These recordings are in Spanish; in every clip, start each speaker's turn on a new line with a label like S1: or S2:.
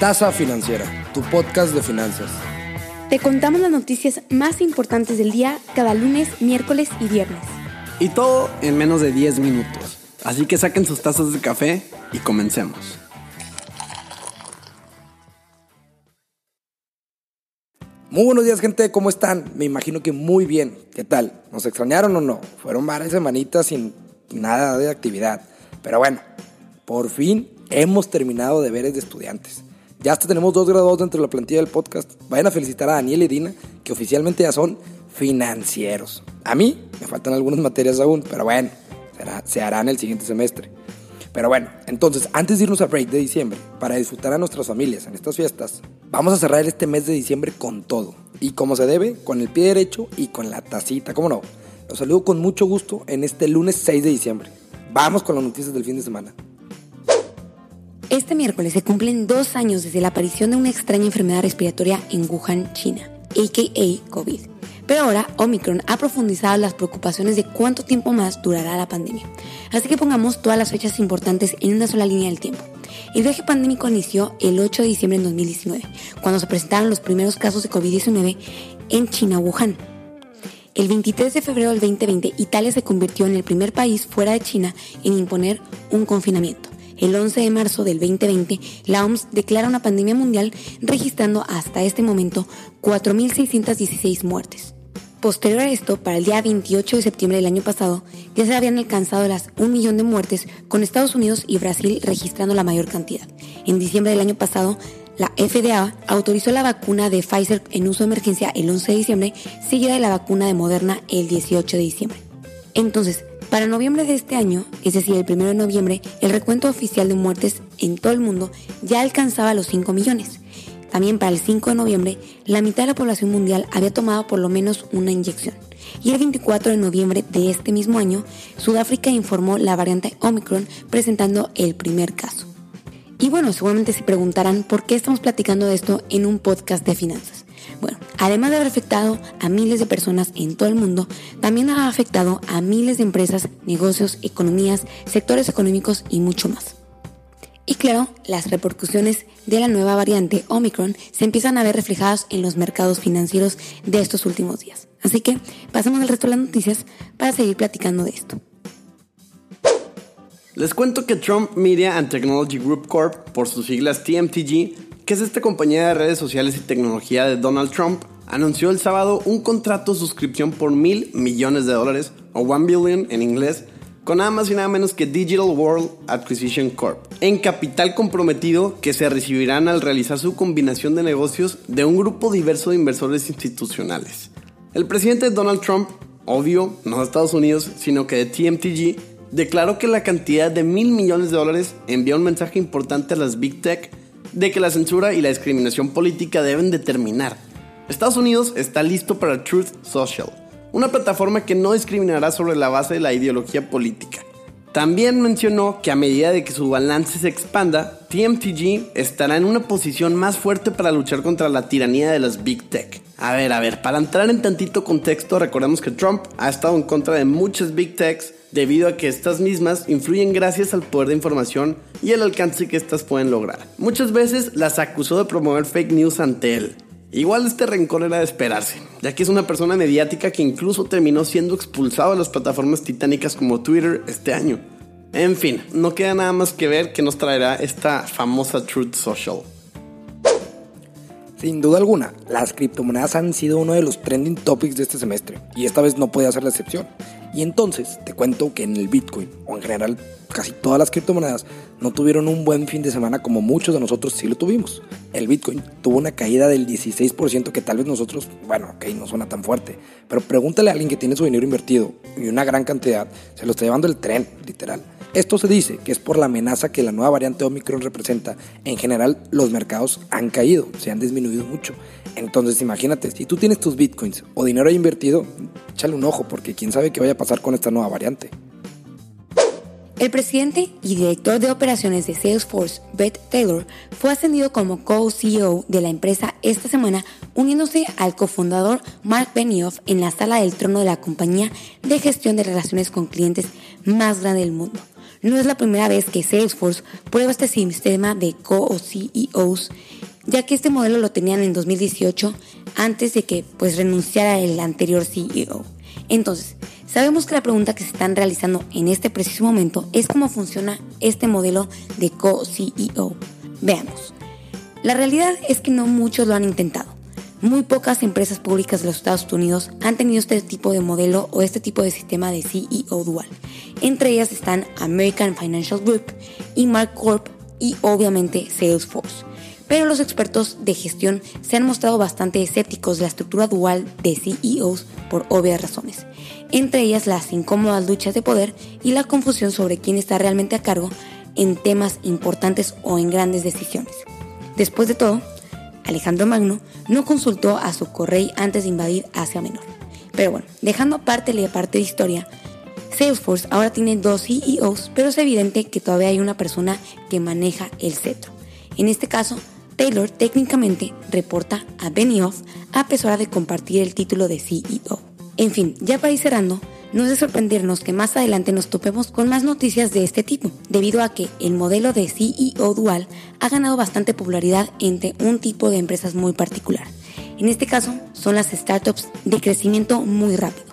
S1: Tasa Financiera, tu podcast de finanzas.
S2: Te contamos las noticias más importantes del día cada lunes, miércoles y viernes.
S3: Y todo en menos de 10 minutos. Así que saquen sus tazas de café y comencemos.
S1: Muy buenos días, gente. ¿Cómo están? Me imagino que muy bien. ¿Qué tal? ¿Nos extrañaron o no? Fueron varias semanitas sin nada de actividad. Pero bueno, por fin hemos terminado deberes de estudiantes. Ya hasta tenemos dos graduados dentro de la plantilla del podcast. Vayan a felicitar a Daniel y Dina, que oficialmente ya son financieros. A mí me faltan algunas materias aún, pero bueno, se hará en el siguiente semestre. Pero bueno, entonces, antes de irnos a break de diciembre, para disfrutar a nuestras familias en estas fiestas, vamos a cerrar este mes de diciembre con todo. Y como se debe, con el pie derecho y con la tacita, ¿cómo no? Los saludo con mucho gusto en este lunes 6 de diciembre. Vamos con las noticias del fin de semana.
S2: Este miércoles se cumplen dos años desde la aparición de una extraña enfermedad respiratoria en Wuhan, China, a.k.a. COVID. Pero ahora Omicron ha profundizado las preocupaciones de cuánto tiempo más durará la pandemia. Así que pongamos todas las fechas importantes en una sola línea del tiempo. El viaje pandémico inició el 8 de diciembre de 2019, cuando se presentaron los primeros casos de COVID-19 en China, Wuhan. El 23 de febrero del 2020, Italia se convirtió en el primer país fuera de China en imponer un confinamiento el 11 de marzo del 2020, la OMS declara una pandemia mundial registrando hasta este momento 4.616 muertes. Posterior a esto, para el día 28 de septiembre del año pasado, ya se habían alcanzado las 1 millón de muertes, con Estados Unidos y Brasil registrando la mayor cantidad. En diciembre del año pasado, la FDA autorizó la vacuna de Pfizer en uso de emergencia el 11 de diciembre, seguida de la vacuna de Moderna el 18 de diciembre. Entonces, para noviembre de este año, es decir, el 1 de noviembre, el recuento oficial de muertes en todo el mundo ya alcanzaba los 5 millones. También para el 5 de noviembre, la mitad de la población mundial había tomado por lo menos una inyección. Y el 24 de noviembre de este mismo año, Sudáfrica informó la variante Omicron presentando el primer caso. Y bueno, seguramente se preguntarán por qué estamos platicando de esto en un podcast de finanzas. Bueno, además de haber afectado a miles de personas en todo el mundo, también ha afectado a miles de empresas, negocios, economías, sectores económicos y mucho más. Y claro, las repercusiones de la nueva variante Omicron se empiezan a ver reflejadas en los mercados financieros de estos últimos días. Así que pasemos al resto de las noticias para seguir platicando de esto.
S3: Les cuento que Trump Media and Technology Group Corp, por sus siglas TMTG, que es esta compañía de redes sociales y tecnología de Donald Trump, anunció el sábado un contrato de suscripción por mil millones de dólares, o one billion en inglés, con nada más y nada menos que Digital World Acquisition Corp, en capital comprometido que se recibirán al realizar su combinación de negocios de un grupo diverso de inversores institucionales. El presidente Donald Trump, obvio, no de Estados Unidos, sino que de TMTG, declaró que la cantidad de mil millones de dólares envía un mensaje importante a las Big Tech de que la censura y la discriminación política deben de terminar. Estados Unidos está listo para Truth Social, una plataforma que no discriminará sobre la base de la ideología política. También mencionó que a medida de que su balance se expanda, TMTG estará en una posición más fuerte para luchar contra la tiranía de las Big Tech. A ver, a ver, para entrar en tantito contexto, recordemos que Trump ha estado en contra de muchas Big Techs debido a que estas mismas influyen gracias al poder de información y el alcance que éstas pueden lograr. Muchas veces las acusó de promover fake news ante él. Igual este rencor era de esperarse, ya que es una persona mediática que incluso terminó siendo expulsado de las plataformas titánicas como Twitter este año. En fin, no queda nada más que ver qué nos traerá esta famosa Truth Social.
S1: Sin duda alguna, las criptomonedas han sido uno de los trending topics de este semestre, y esta vez no puede ser la excepción. Y entonces te cuento que en el Bitcoin, o en general casi todas las criptomonedas, no tuvieron un buen fin de semana como muchos de nosotros sí lo tuvimos. El Bitcoin tuvo una caída del 16% que tal vez nosotros, bueno, ok, no suena tan fuerte, pero pregúntale a alguien que tiene su dinero invertido y una gran cantidad, se lo está llevando el tren, literal. Esto se dice que es por la amenaza que la nueva variante Omicron representa. En general, los mercados han caído, se han disminuido mucho. Entonces, imagínate, si tú tienes tus bitcoins o dinero invertido, échale un ojo, porque quién sabe qué vaya a pasar con esta nueva variante.
S2: El presidente y director de operaciones de Salesforce, Brett Taylor, fue ascendido como co-CEO de la empresa esta semana, uniéndose al cofundador Mark Benioff en la sala del trono de la compañía de gestión de relaciones con clientes más grande del mundo no es la primera vez que Salesforce prueba este sistema de co o CEOs, ya que este modelo lo tenían en 2018 antes de que pues renunciara el anterior CEO. Entonces, sabemos que la pregunta que se están realizando en este preciso momento es cómo funciona este modelo de co-CEO. Veamos. La realidad es que no muchos lo han intentado. Muy pocas empresas públicas de los Estados Unidos han tenido este tipo de modelo o este tipo de sistema de CEO dual. Entre ellas están American Financial Group, Mark Corp y obviamente Salesforce. Pero los expertos de gestión se han mostrado bastante escépticos de la estructura dual de CEOs por obvias razones, entre ellas las incómodas luchas de poder y la confusión sobre quién está realmente a cargo en temas importantes o en grandes decisiones. Después de todo, Alejandro Magno no consultó a su correy antes de invadir Asia Menor. Pero bueno, dejando aparte la parte de historia, Salesforce ahora tiene dos CEOs, pero es evidente que todavía hay una persona que maneja el cetro. En este caso, Taylor técnicamente reporta a Benioff a pesar de compartir el título de CEO. En fin, ya para ir cerrando, no es de sorprendernos que más adelante nos topemos con más noticias de este tipo, debido a que el modelo de CEO dual ha ganado bastante popularidad entre un tipo de empresas muy particular. En este caso, son las startups de crecimiento muy rápido.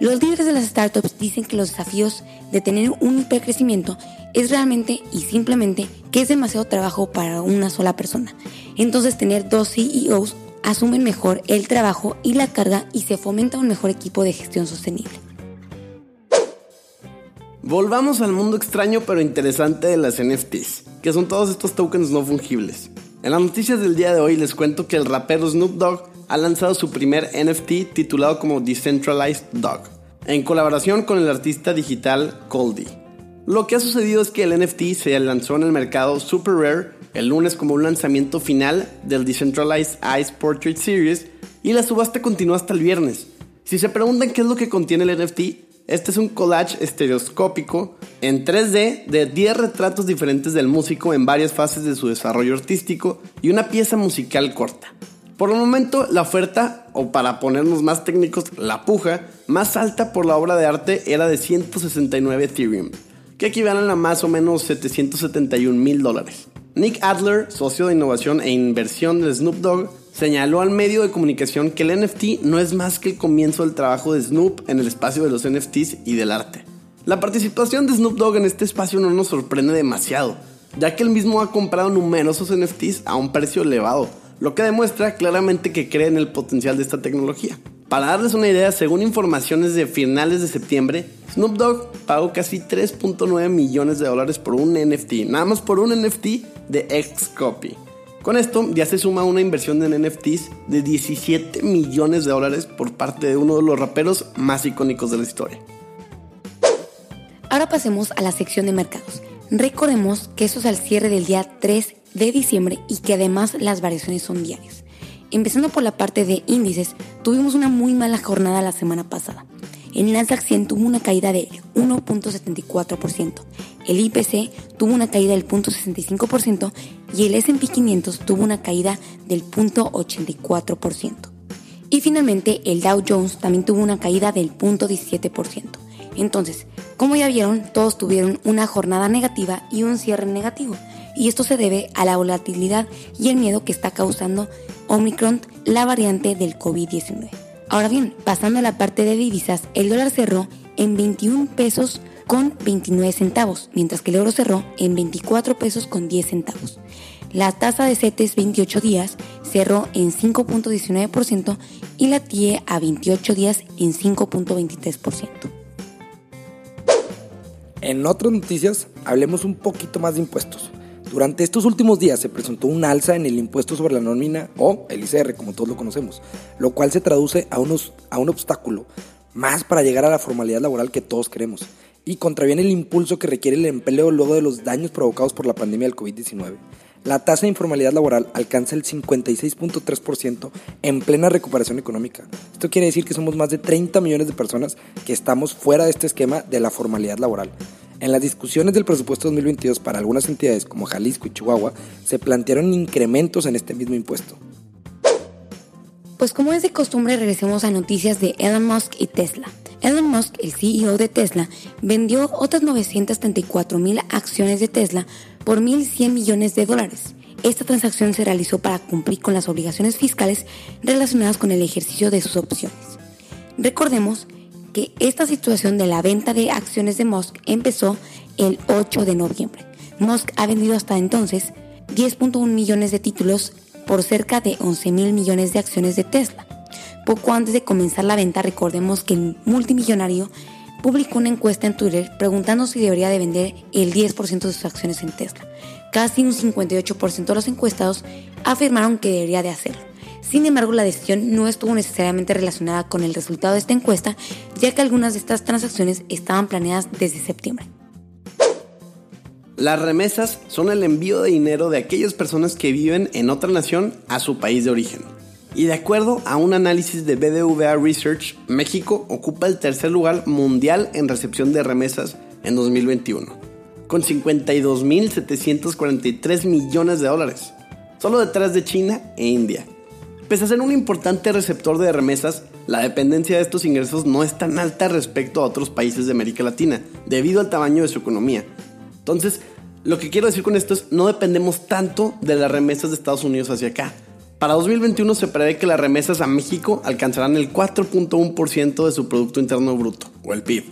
S2: Los líderes de las startups dicen que los desafíos de tener un hipercrecimiento es realmente y simplemente que es demasiado trabajo para una sola persona. Entonces tener dos CEOs asumen mejor el trabajo y la carga y se fomenta un mejor equipo de gestión sostenible.
S3: Volvamos al mundo extraño pero interesante de las NFTs, que son todos estos tokens no fungibles. En las noticias del día de hoy les cuento que el rapero Snoop Dogg ha lanzado su primer NFT titulado como Decentralized Dog, en colaboración con el artista digital Coldy. Lo que ha sucedido es que el NFT se lanzó en el mercado Super Rare el lunes como un lanzamiento final del Decentralized Ice Portrait Series y la subasta continúa hasta el viernes. Si se preguntan qué es lo que contiene el NFT, este es un collage estereoscópico en 3D de 10 retratos diferentes del músico en varias fases de su desarrollo artístico y una pieza musical corta. Por el momento, la oferta, o para ponernos más técnicos, la puja, más alta por la obra de arte era de 169 Ethereum, que equivalen a más o menos 771 mil dólares. Nick Adler, socio de innovación e inversión de Snoop Dogg, señaló al medio de comunicación que el NFT no es más que el comienzo del trabajo de Snoop en el espacio de los NFTs y del arte. La participación de Snoop Dogg en este espacio no nos sorprende demasiado, ya que él mismo ha comprado numerosos NFTs a un precio elevado, lo que demuestra claramente que cree en el potencial de esta tecnología. Para darles una idea, según informaciones de finales de septiembre, Snoop Dogg pagó casi 3.9 millones de dólares por un NFT, nada más por un NFT de Xcopy. Con esto ya se suma una inversión en NFTs de 17 millones de dólares por parte de uno de los raperos más icónicos de la historia.
S2: Ahora pasemos a la sección de mercados. Recordemos que eso es al cierre del día 3 de diciembre y que además las variaciones son diarias. Empezando por la parte de índices, tuvimos una muy mala jornada la semana pasada. El Nasdaq 100 tuvo una caída de 1.74%, el IPC tuvo una caída del 0.65% y el S&P 500 tuvo una caída del 0.84%. Y finalmente el Dow Jones también tuvo una caída del 0.17%. Entonces, como ya vieron, todos tuvieron una jornada negativa y un cierre negativo. Y esto se debe a la volatilidad y el miedo que está causando Omicron, la variante del COVID-19. Ahora bien, pasando a la parte de divisas, el dólar cerró en 21 pesos con 29 centavos, mientras que el euro cerró en 24 pesos con 10 centavos. La tasa de CETES 28 días cerró en 5.19% y la TIE a 28 días en 5.23%.
S1: En otras noticias, hablemos un poquito más de impuestos. Durante estos últimos días se presentó un alza en el impuesto sobre la nómina o el ICR, como todos lo conocemos, lo cual se traduce a, unos, a un obstáculo más para llegar a la formalidad laboral que todos queremos y contraviene el impulso que requiere el empleo luego de los daños provocados por la pandemia del COVID-19. La tasa de informalidad laboral alcanza el 56.3% en plena recuperación económica. Esto quiere decir que somos más de 30 millones de personas que estamos fuera de este esquema de la formalidad laboral. En las discusiones del presupuesto 2022 para algunas entidades como Jalisco y Chihuahua, se plantearon incrementos en este mismo impuesto.
S2: Pues como es de costumbre, regresemos a noticias de Elon Musk y Tesla. Elon Musk, el CEO de Tesla, vendió otras 934 mil acciones de Tesla por 1.100 millones de dólares. Esta transacción se realizó para cumplir con las obligaciones fiscales relacionadas con el ejercicio de sus opciones. Recordemos que esta situación de la venta de acciones de Musk empezó el 8 de noviembre. Musk ha vendido hasta entonces 10.1 millones de títulos por cerca de 11 mil millones de acciones de Tesla. Poco antes de comenzar la venta, recordemos que el multimillonario publicó una encuesta en Twitter preguntando si debería de vender el 10% de sus acciones en Tesla. Casi un 58% de los encuestados afirmaron que debería de hacerlo. Sin embargo, la decisión no estuvo necesariamente relacionada con el resultado de esta encuesta, ya que algunas de estas transacciones estaban planeadas desde septiembre.
S3: Las remesas son el envío de dinero de aquellas personas que viven en otra nación a su país de origen. Y de acuerdo a un análisis de BDVA Research, México ocupa el tercer lugar mundial en recepción de remesas en 2021, con 52.743 millones de dólares, solo detrás de China e India. Pese a ser un importante receptor de remesas, la dependencia de estos ingresos no es tan alta respecto a otros países de América Latina, debido al tamaño de su economía. Entonces, lo que quiero decir con esto es, no dependemos tanto de las remesas de Estados Unidos hacia acá. Para 2021 se prevé que las remesas a México alcanzarán el 4.1% de su Producto Interno Bruto, o el PIB.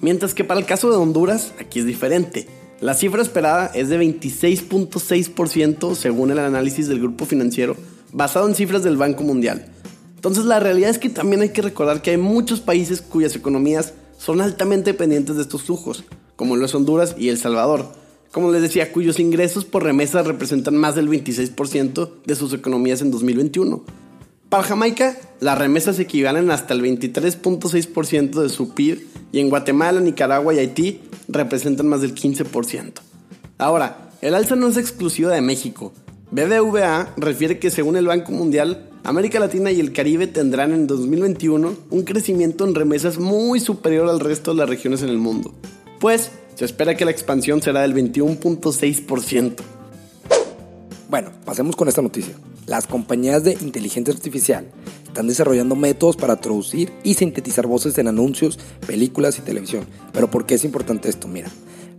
S3: Mientras que para el caso de Honduras, aquí es diferente. La cifra esperada es de 26.6% según el análisis del grupo financiero basado en cifras del Banco Mundial. Entonces la realidad es que también hay que recordar que hay muchos países cuyas economías son altamente dependientes de estos flujos, como los Honduras y El Salvador. Como les decía, cuyos ingresos por remesas representan más del 26% de sus economías en 2021. Para Jamaica, las remesas equivalen hasta el 23.6% de su PIB y en Guatemala, Nicaragua y Haití representan más del 15%. Ahora, el alza no es exclusiva de México. BBVA refiere que según el Banco Mundial, América Latina y el Caribe tendrán en 2021 un crecimiento en remesas muy superior al resto de las regiones en el mundo, pues se espera que la expansión será del 21.6%.
S1: Bueno, pasemos con esta noticia. Las compañías de inteligencia artificial están desarrollando métodos para traducir y sintetizar voces en anuncios, películas y televisión. Pero ¿por qué es importante esto? Mira,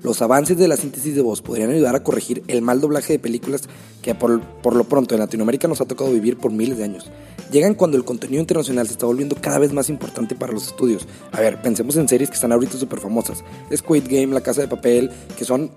S1: los avances de la síntesis de voz podrían ayudar a corregir el mal doblaje de películas que por, lo pronto en Latinoamérica nos ha tocado vivir por miles de años. Llegan cuando el contenido internacional se está volviendo cada vez más importante para los estudios. A ver, pensemos en series que están ahorita súper famosas. Squid Game, La Casa de Papel, que son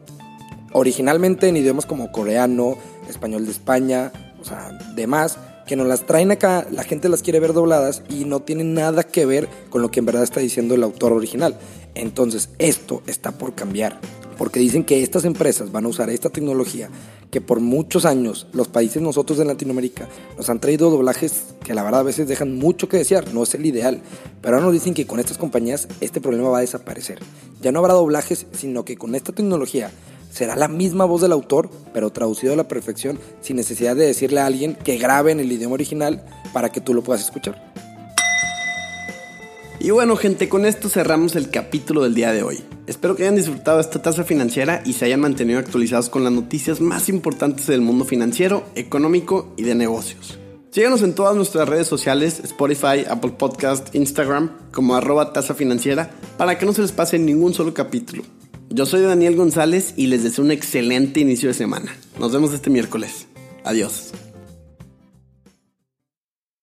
S1: originalmente en idiomas como coreano, español de España, o sea, demás, que nos las traen acá, la gente las quiere ver dobladas y no tienen nada que ver con lo que en verdad está diciendo el autor original. Entonces, esto está por cambiar porque dicen que estas empresas van a usar esta tecnología que por muchos años los países nosotros en Latinoamérica nos han traído doblajes que la verdad a veces dejan mucho que desear, no es el ideal, pero ahora nos dicen que con estas compañías este problema va a desaparecer. Ya no habrá doblajes, sino que con esta tecnología será la misma voz del autor, pero traducido a la perfección sin necesidad de decirle a alguien que grabe en el idioma original para que tú lo puedas escuchar.
S3: Y bueno gente, con esto cerramos el capítulo del día de hoy. Espero que hayan disfrutado esta tasa financiera y se hayan mantenido actualizados con las noticias más importantes del mundo financiero, económico y de negocios. Síganos en todas nuestras redes sociales, Spotify, Apple Podcast, Instagram, como arroba tasa financiera, para que no se les pase ningún solo capítulo. Yo soy Daniel González y les deseo un excelente inicio de semana. Nos vemos este miércoles. Adiós.